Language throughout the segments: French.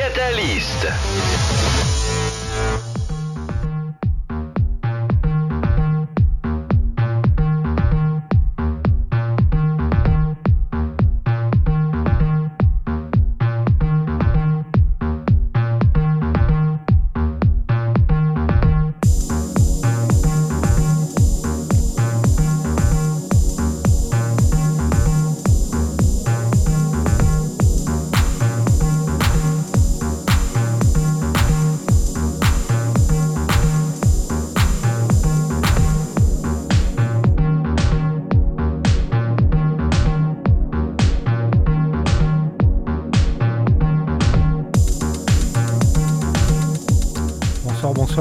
Catalyst.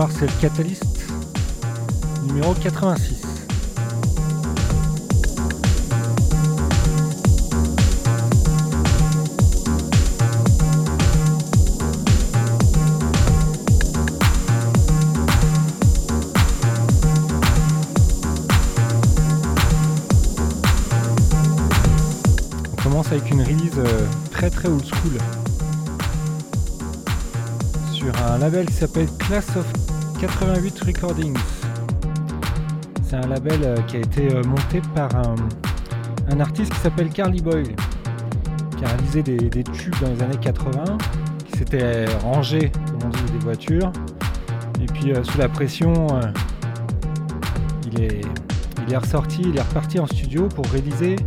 C'est le Catalyst numéro 86. On commence avec une release euh, très très old school un label qui s'appelle Class of 88 Recordings. C'est un label euh, qui a été euh, monté par un, artiste qui s'appelle Carly Boyle, qui a réalisé des, tubes dans les années 80, qui s'était rangé, comme on dit, des voitures. Et puis euh, sous la pression, il, est, il ressorti, il est reparti en studio pour réaliser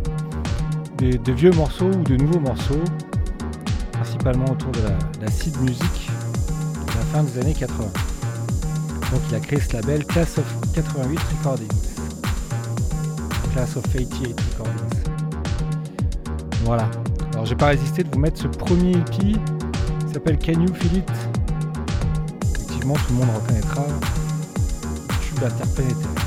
de vieux morceaux ou de nouveaux morceaux, principalement autour de la, la seed music de des années 80. Donc il a créé ce label Class of 88 Recordings. Class of 88 Recordings. Voilà. Alors j'ai pas résisté de vous mettre ce premier EP qui s'appelle Can You Feel It? Effectivement tout le monde reconnaîtra. Interplanétaire. Alors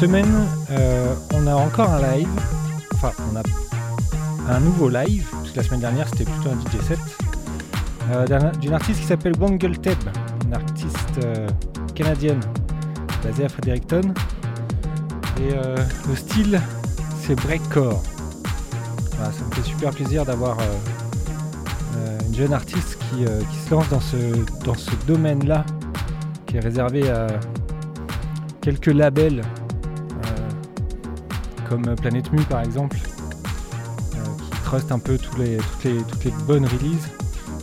semaine, euh, on a encore un live. Enfin, on a un nouveau live, parce la semaine dernière c'était plutôt un DJ set, euh, d'un- d'une artiste qui s'appelle Wangle Teb, une artiste euh, canadienne basée à Fredericton. Et le style, c'est breakcore. Ça me fait super plaisir d'avoir une jeune artiste qui, qui se lance dans ce, dans ce domaine-là, qui est réservé à quelques labels, comme Planète Mu par exemple, euh, qui trust un peu toutes, les, bonnes releases.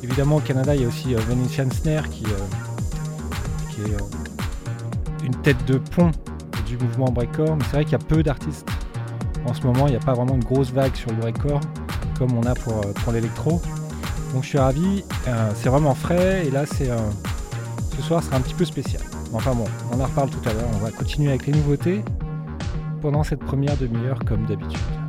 Évidemment au Canada il y a aussi euh, Venetian Snare qui, euh, est euh, une tête de pont du mouvement breakcore, mais c'est vrai qu'il y a peu d'artistes. En ce moment il n'y a pas vraiment une grosse vague sur le breakcore comme on a pour, euh, pour l'électro. Donc je suis ravi, euh, c'est vraiment frais et là c'est euh, ce soir sera un petit peu spécial. Enfin bon, on en reparle tout à l'heure, on va continuer avec les nouveautés pendant cette première demi-heure comme d'habitude.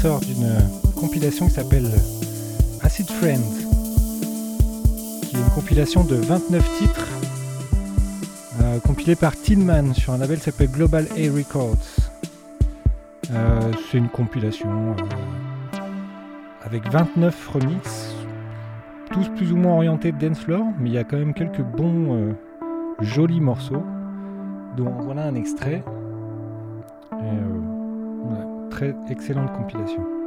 Sort d'une compilation qui s'appelle Acid Friends, qui est une compilation de 29 titres euh, compilés par Tinman sur un label qui s'appelle Global A Records. Euh, c'est une compilation euh, avec 29 remixes, tous plus ou moins orientés dance floor, mais il y a quand même quelques bons jolis morceaux, dont voilà un extrait. Excellente compilation.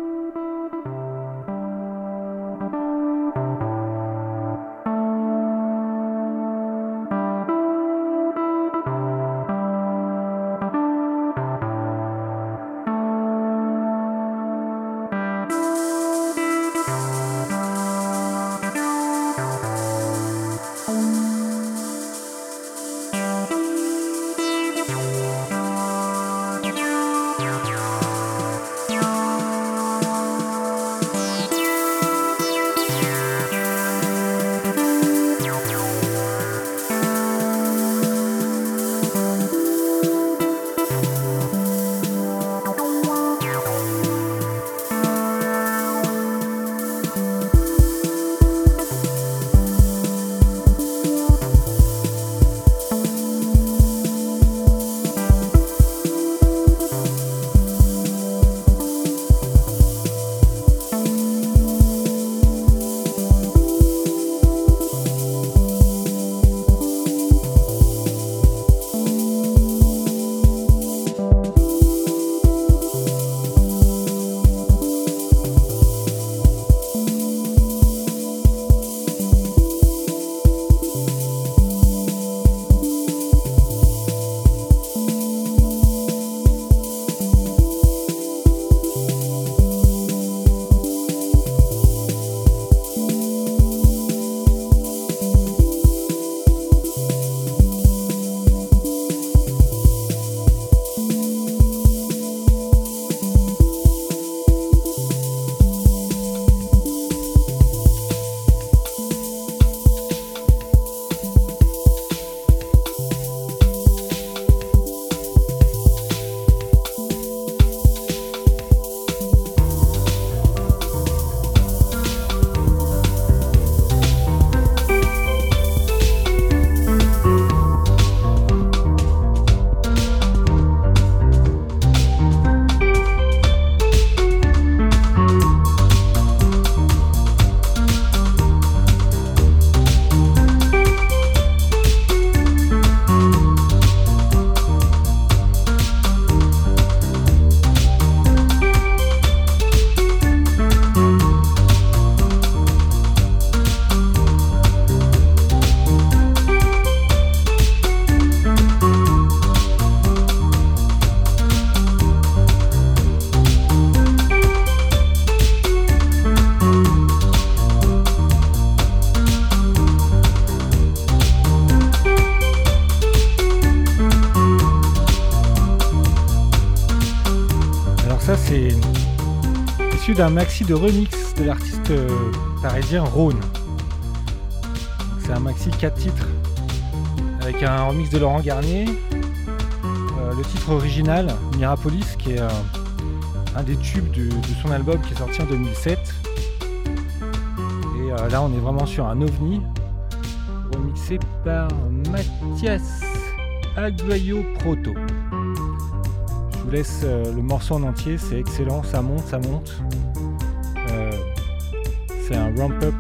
De remix de l'artiste euh, parisien Rhône. C'est un maxi 4 titres avec un remix de Laurent Garnier. Euh, le titre original, Mirapolis, qui est euh, un des tubes de, son album qui est sorti en 2007. Et là, on est vraiment sur un ovni, remixé par Mathias Aguayo Proto. Je vous laisse le morceau en entier, c'est excellent, ça monte, ça monte c'est un ramp-up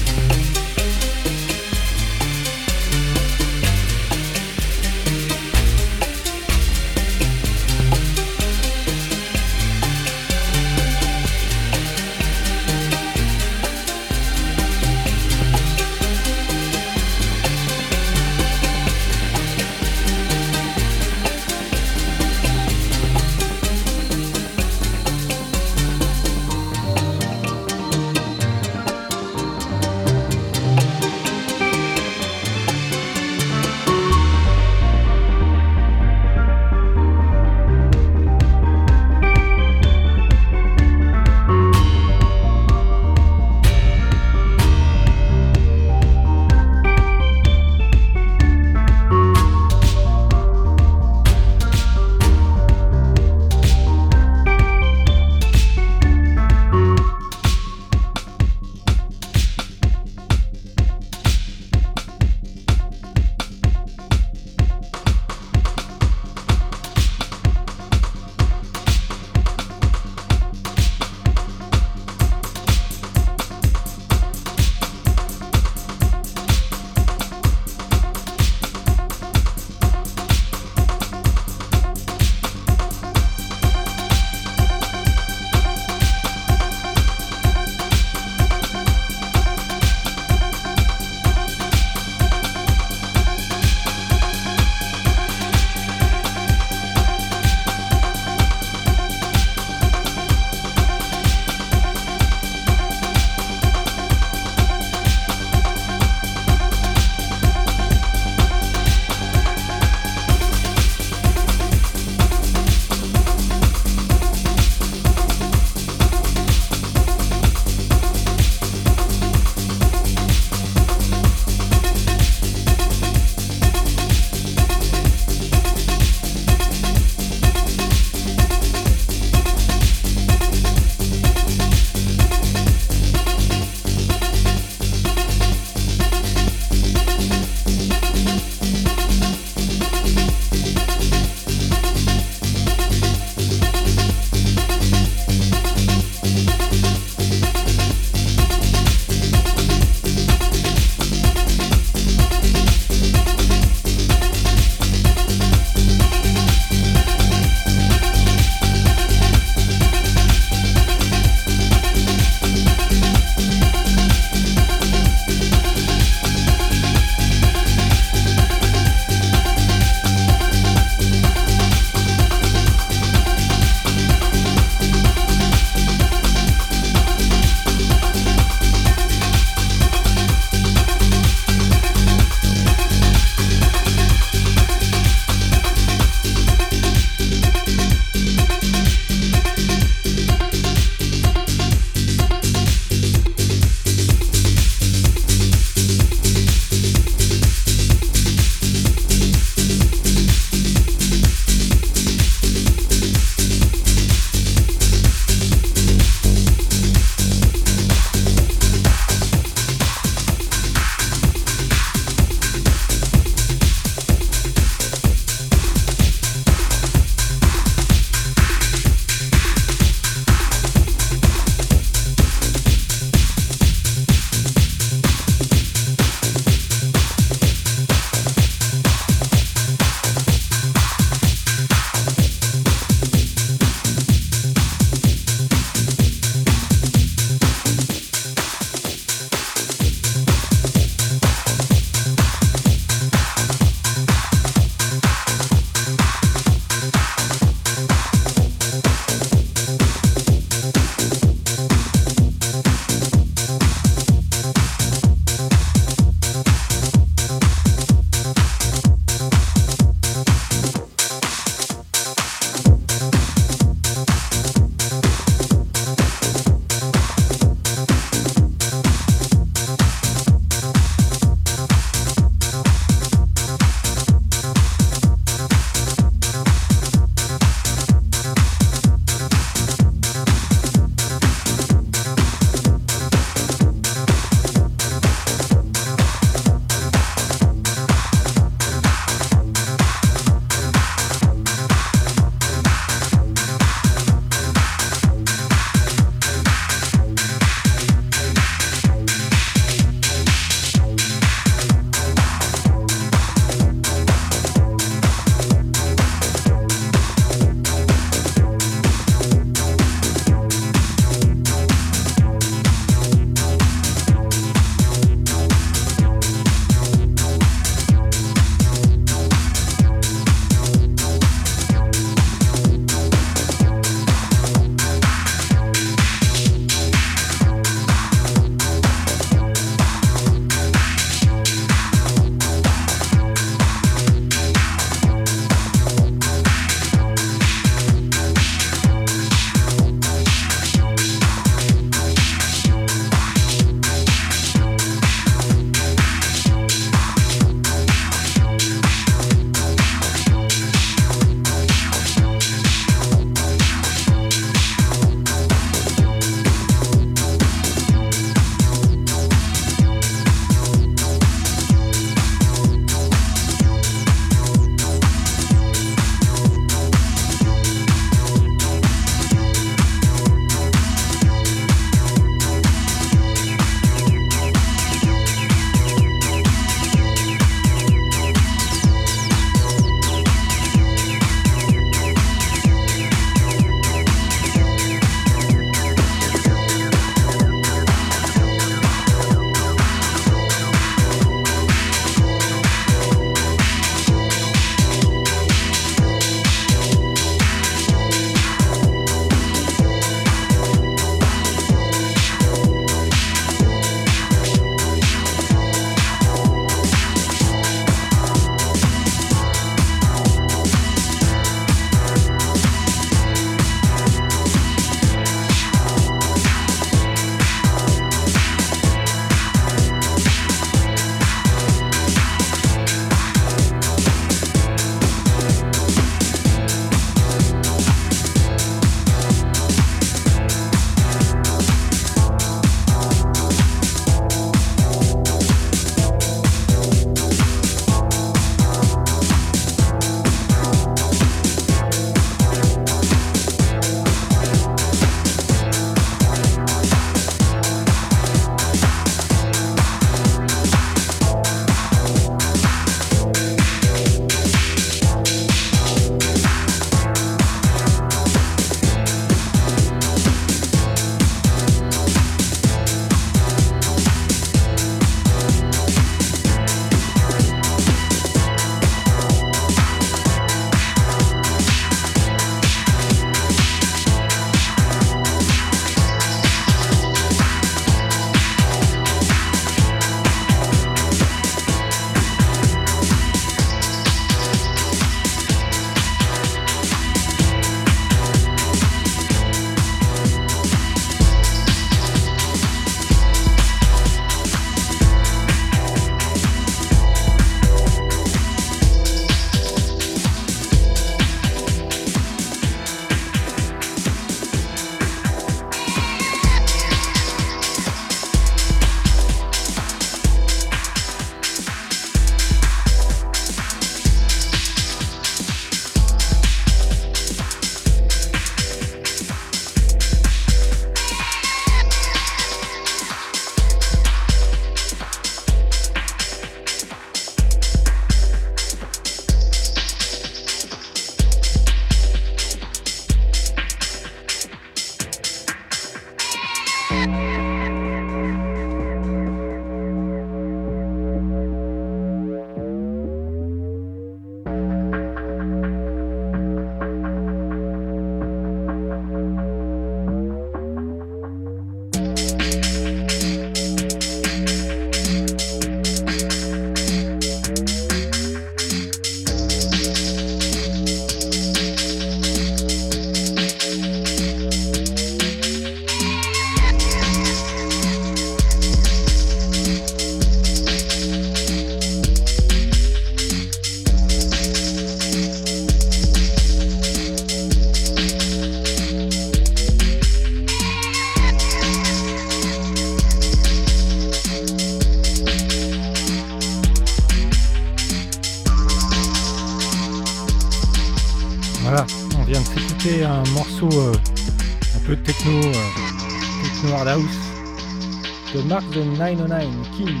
the 909 King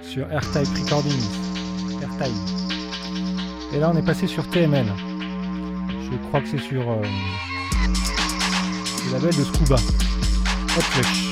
sur AirType Recordings. AirType. Et là on est passé sur TML. Je crois que c'est sur euh, le label de Scuba. Hot Flush.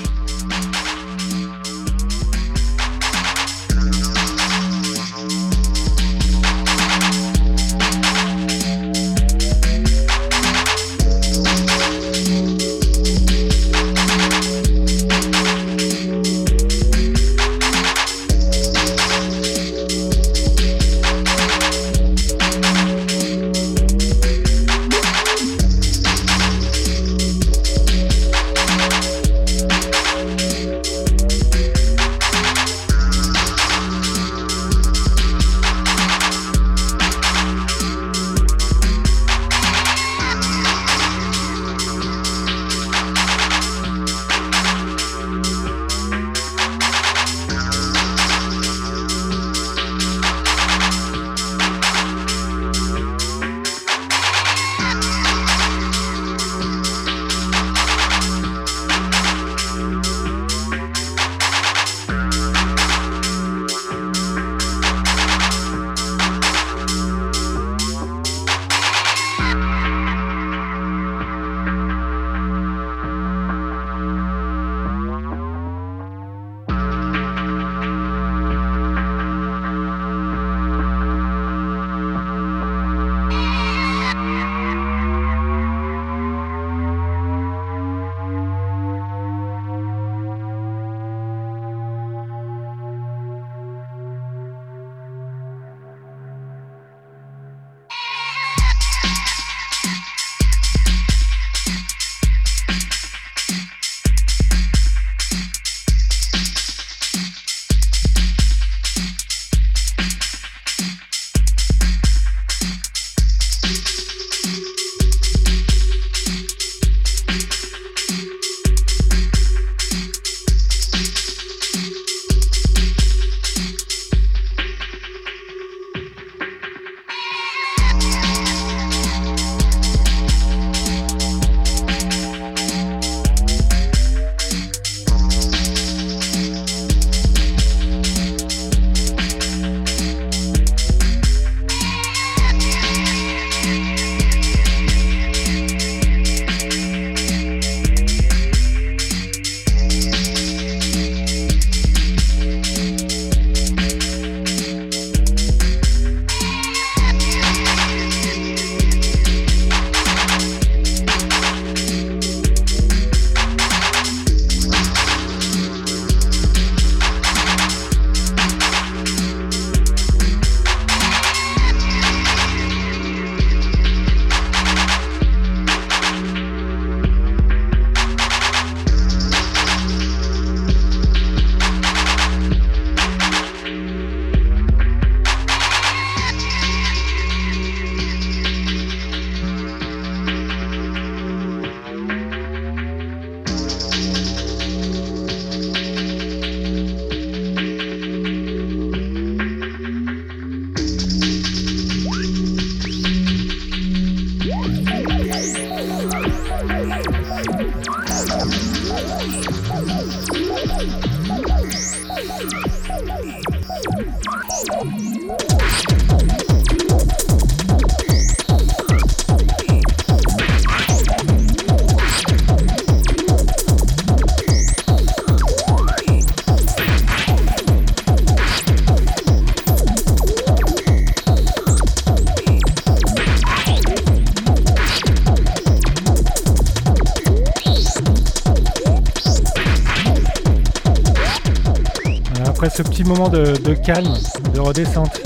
Moment de, calme, de redescente.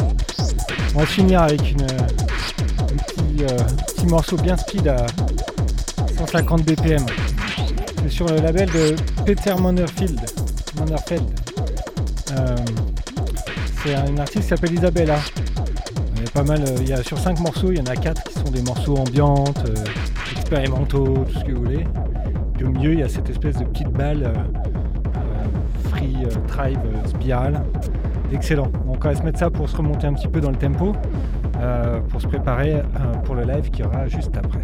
On va finir avec une, un euh, petit, morceau bien speed à 150 BPM. C'est sur le label de Peter Mannerfield. Euh, c'est une artiste qui s'appelle Isabella. Il y a pas mal, euh, il y a sur 5 morceaux, il y en a 4 qui sont des morceaux ambiantes, expérimentaux, tout ce que vous voulez. Et au milieu, il y a cette espèce de petite balle Tribe, euh, Spiral. excellent. Donc on va se mettre ça pour se remonter un petit peu dans le tempo, pour se préparer pour le live qui aura juste après.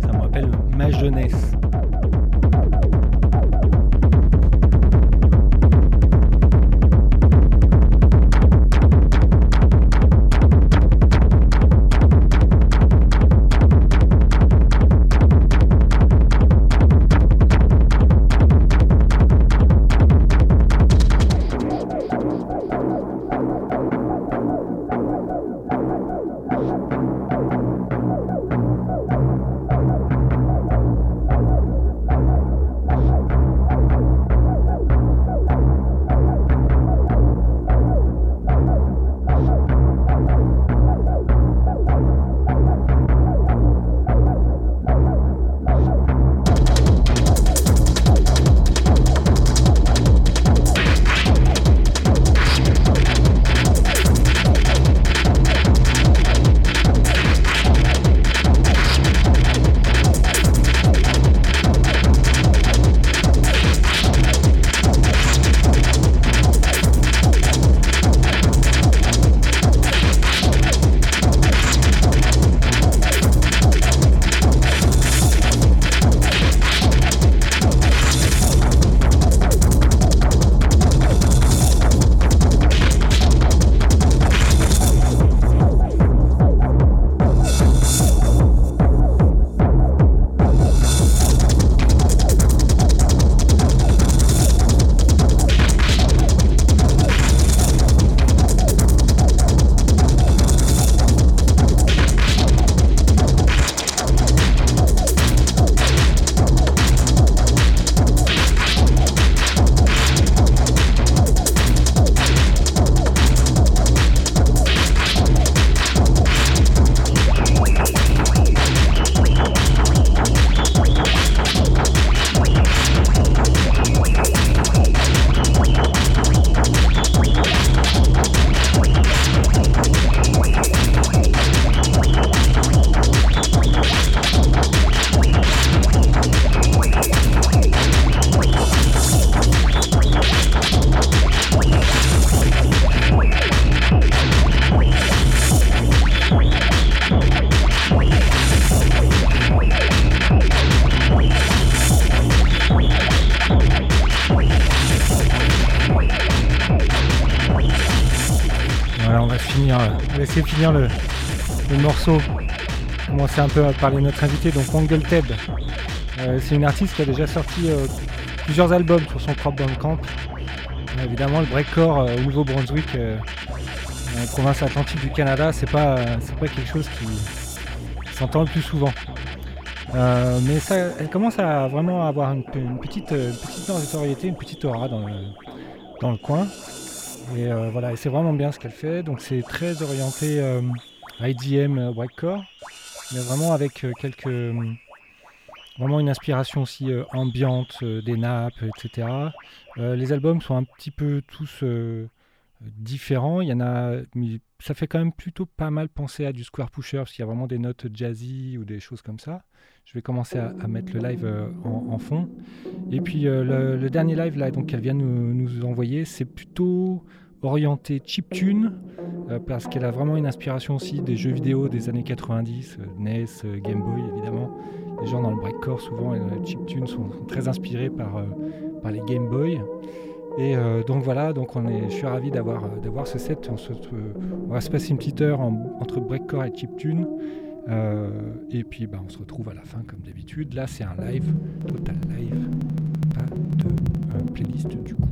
Ça me rappelle ma jeunesse. Laisser finir le, morceau. Commencer un peu à parler notre invité, donc Angle Teb. Euh, c'est une artiste qui a déjà sorti euh, plusieurs albums sur son propre Bandcamp. Euh, évidemment, le breakcore au Nouveau-Brunswick, la province atlantique du Canada, c'est pas, c'est pas quelque chose qui s'entend le plus souvent. mais ça, elle commence à vraiment avoir une, petite, petite notoriété, une petite aura dans dans le coin. Et euh, voilà, c'est vraiment bien ce qu'elle fait. Donc c'est très orienté euh, IDM euh, Whitecore, mais vraiment avec quelques vraiment une inspiration aussi ambiante des nappes, etc. les albums sont un petit peu tous différents. Il y en a, ça fait quand même plutôt pas mal penser à du Square Pusher parce qu'il y a vraiment des notes jazzy ou des choses comme ça. Je vais commencer à, mettre le live en, fond. Et puis le, dernier live là, donc qu'elle vient nous, nous envoyer, c'est plutôt orientée chiptune, euh, parce qu'elle a vraiment une inspiration aussi des jeux vidéo des années 90, euh, NES, euh, Game Boy évidemment. Les gens dans le breakcore souvent, les chiptunes sont, très inspirés par, par les Game Boy. Et euh, donc voilà, donc on est, je suis ravi d'avoir, euh, d'avoir ce set. Euh, on, va se passer une petite heure entre breakcore et chiptune. Et puis bah, on se retrouve à la fin comme d'habitude. Là c'est un live, total live, pas de playlist du coup.